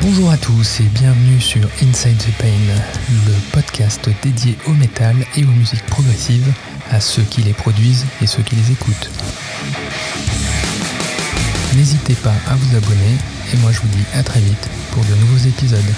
Bonjour à tous et bienvenue sur Inside the Pain, le podcast dédié au métal et aux musiques progressives, à ceux qui les produisent et ceux qui les écoutent. N'hésitez pas à vous abonner et moi je vous dis à très vite pour de nouveaux épisodes.